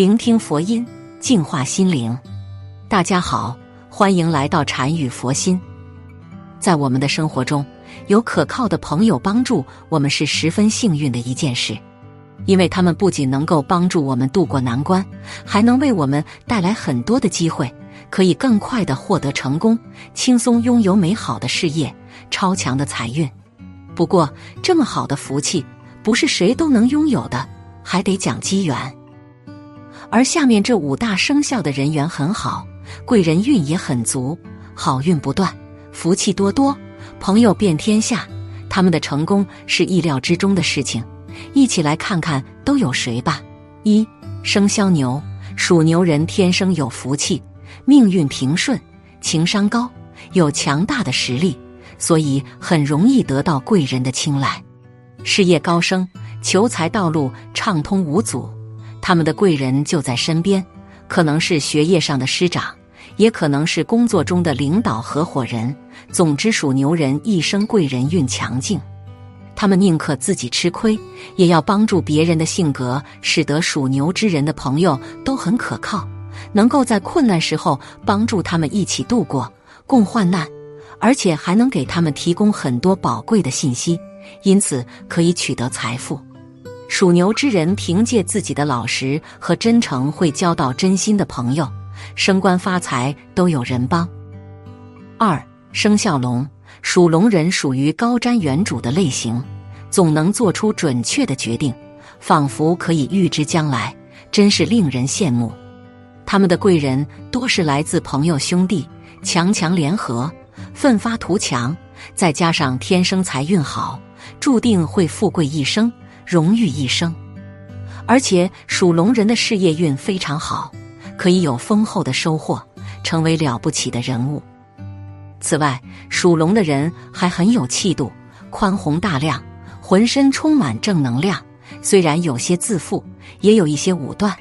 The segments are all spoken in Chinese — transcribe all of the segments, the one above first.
聆听佛音，净化心灵。大家好，欢迎来到禅语佛心。在我们的生活中，有可靠的朋友帮助我们是十分幸运的一件事，因为他们不仅能够帮助我们渡过难关，还能为我们带来很多的机会，可以更快的获得成功，轻松拥有美好的事业、超强的财运。不过，这么好的福气不是谁都能拥有的，还得讲机缘。而下面这五大生肖的人缘很好，贵人运也很足，好运不断，福气多多，朋友遍天下。他们的成功是意料之中的事情。一起来看看都有谁吧。一生肖牛，属牛人天生有福气，命运平顺，情商高，有强大的实力，所以很容易得到贵人的青睐，事业高升，求财道路畅通无阻。他们的贵人就在身边，可能是学业上的师长，也可能是工作中的领导合伙人。总之，属牛人一生贵人运强劲，他们宁可自己吃亏，也要帮助别人的性格，使得属牛之人的朋友都很可靠，能够在困难时候帮助他们一起度过，共患难，而且还能给他们提供很多宝贵的信息，因此可以取得财富。属牛之人凭借自己的老实和真诚，会交到真心的朋友，升官发财都有人帮。二生肖龙，属龙人属于高瞻远瞩的类型，总能做出准确的决定，仿佛可以预知将来，真是令人羡慕。他们的贵人多是来自朋友兄弟，强强联合，奋发图强，再加上天生财运好，注定会富贵一生。荣誉一生，而且属龙人的事业运非常好，可以有丰厚的收获，成为了不起的人物。此外，属龙的人还很有气度，宽宏大量，浑身充满正能量。虽然有些自负，也有一些武断，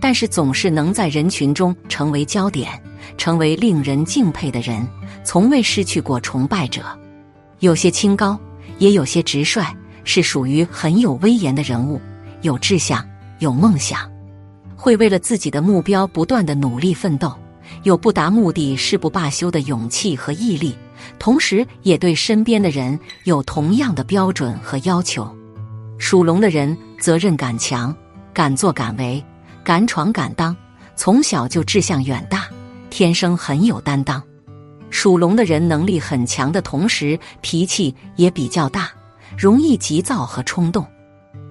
但是总是能在人群中成为焦点，成为令人敬佩的人，从未失去过崇拜者。有些清高，也有些直率。是属于很有威严的人物，有志向，有梦想，会为了自己的目标不断的努力奋斗，有不达目的誓不罢休的勇气和毅力，同时也对身边的人有同样的标准和要求。属龙的人责任感强，敢作敢为，敢闯敢当，从小就志向远大，天生很有担当。属龙的人能力很强的同时，脾气也比较大。容易急躁和冲动，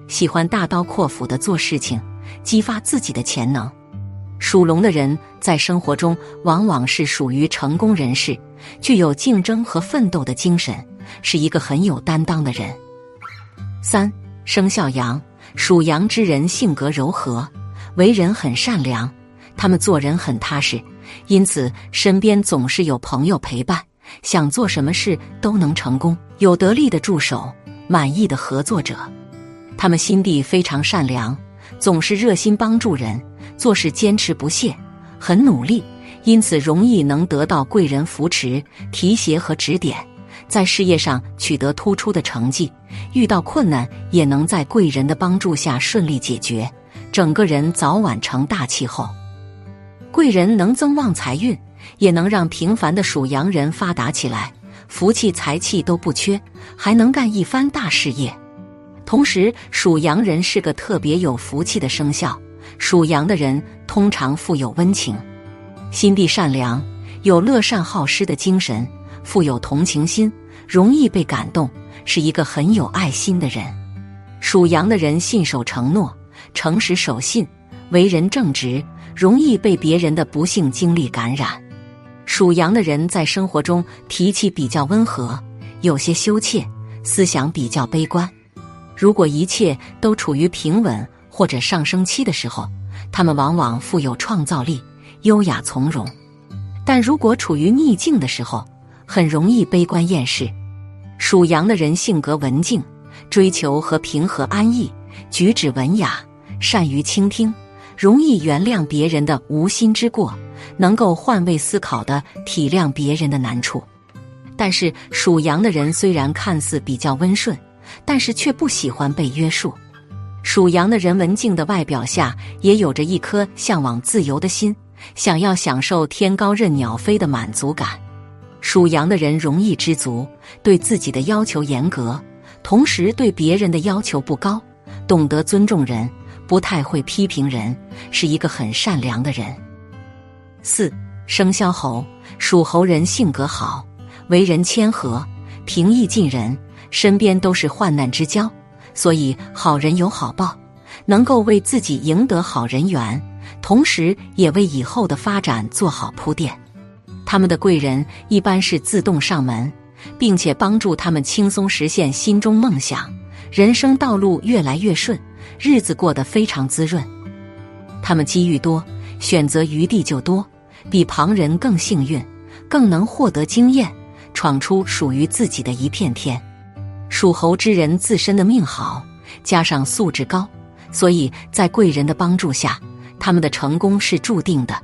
喜欢大刀阔斧的做事情，激发自己的潜能。属龙的人在生活中往往是属于成功人士，具有竞争和奋斗的精神，是一个很有担当的人。三生肖羊，属羊之人性格柔和，为人很善良，他们做人很踏实，因此身边总是有朋友陪伴，想做什么事都能成功，有得力的助手。满意的合作者，他们心地非常善良，总是热心帮助人，做事坚持不懈，很努力，因此容易能得到贵人扶持、提携和指点，在事业上取得突出的成绩。遇到困难也能在贵人的帮助下顺利解决，整个人早晚成大气候。贵人能增旺财运，也能让平凡的属羊人发达起来。福气财气都不缺，还能干一番大事业。同时，属羊人是个特别有福气的生肖。属羊的人通常富有温情，心地善良，有乐善好施的精神，富有同情心，容易被感动，是一个很有爱心的人。属羊的人信守承诺，诚实守信，为人正直，容易被别人的不幸经历感染。属羊的人在生活中脾气比较温和，有些羞怯，思想比较悲观。如果一切都处于平稳或者上升期的时候，他们往往富有创造力，优雅从容；但如果处于逆境的时候，很容易悲观厌世。属羊的人性格文静，追求和平和安逸，举止文雅，善于倾听，容易原谅别人的无心之过。能够换位思考的体谅别人的难处，但是属羊的人虽然看似比较温顺，但是却不喜欢被约束。属羊的人文静的外表下，也有着一颗向往自由的心，想要享受天高任鸟飞的满足感。属羊的人容易知足，对自己的要求严格，同时对别人的要求不高，懂得尊重人，不太会批评人，是一个很善良的人。四生肖猴，属猴人性格好，为人谦和，平易近人，身边都是患难之交。所以，好人有好报，能够为自己赢得好人缘，同时也为以后的发展做好铺垫。他们的贵人一般是自动上门，并且帮助他们轻松实现心中梦想，人生道路越来越顺，日子过得非常滋润。他们机遇多，选择余地就多，比旁人更幸运，更能获得经验，闯出属于自己的一片天。属猴之人自身的命好，加上素质高，所以在贵人的帮助下，他们的成功是注定的。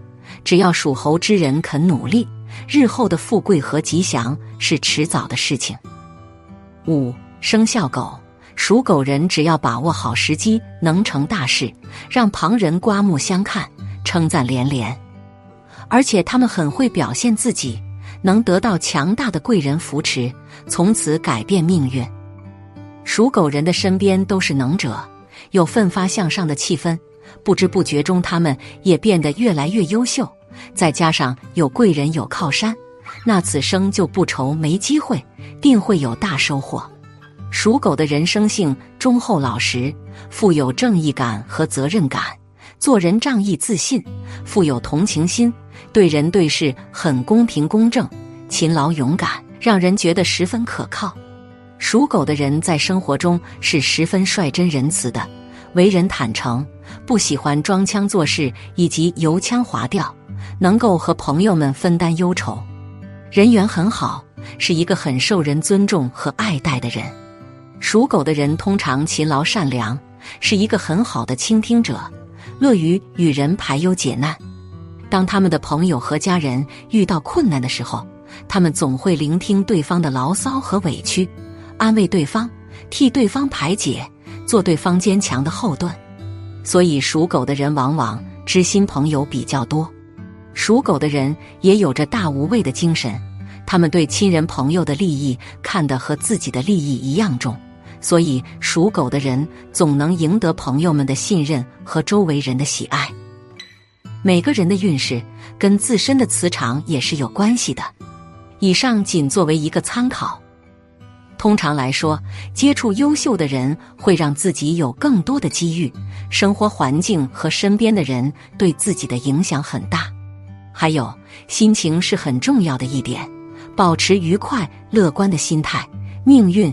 只要属猴之人肯努力，日后的富贵和吉祥是迟早的事情。五生肖狗，属狗人只要把握好时机，能成大事，让旁人刮目相看，称赞连连。而且他们很会表现自己。能得到强大的贵人扶持，从此改变命运。属狗人的身边都是能者，有奋发向上的气氛，不知不觉中他们也变得越来越优秀。再加上有贵人有靠山，那此生就不愁没机会，定会有大收获。属狗的人生性忠厚老实，富有正义感和责任感，做人仗义自信，富有同情心。对人对事很公平公正，勤劳勇敢，让人觉得十分可靠。属狗的人在生活中是十分率真仁慈的，为人坦诚，不喜欢装腔作势以及油腔滑调，能够和朋友们分担忧愁，人缘很好，是一个很受人尊重和爱戴的人。属狗的人通常勤劳善良，是一个很好的倾听者，乐于与人排忧解难。当他们的朋友和家人遇到困难的时候，他们总会聆听对方的牢骚和委屈，安慰对方，替对方排解，做对方坚强的后盾。所以，属狗的人往往知心朋友比较多。属狗的人也有着大无畏的精神，他们对亲人朋友的利益看得和自己的利益一样重，所以属狗的人总能赢得朋友们的信任和周围人的喜爱。每个人的运势跟自身的磁场也是有关系的，以上仅作为一个参考。通常来说，接触优秀的人会让自己有更多的机遇，生活环境和身边的人对自己的影响很大。还有，心情是很重要的一点，保持愉快乐观的心态，命运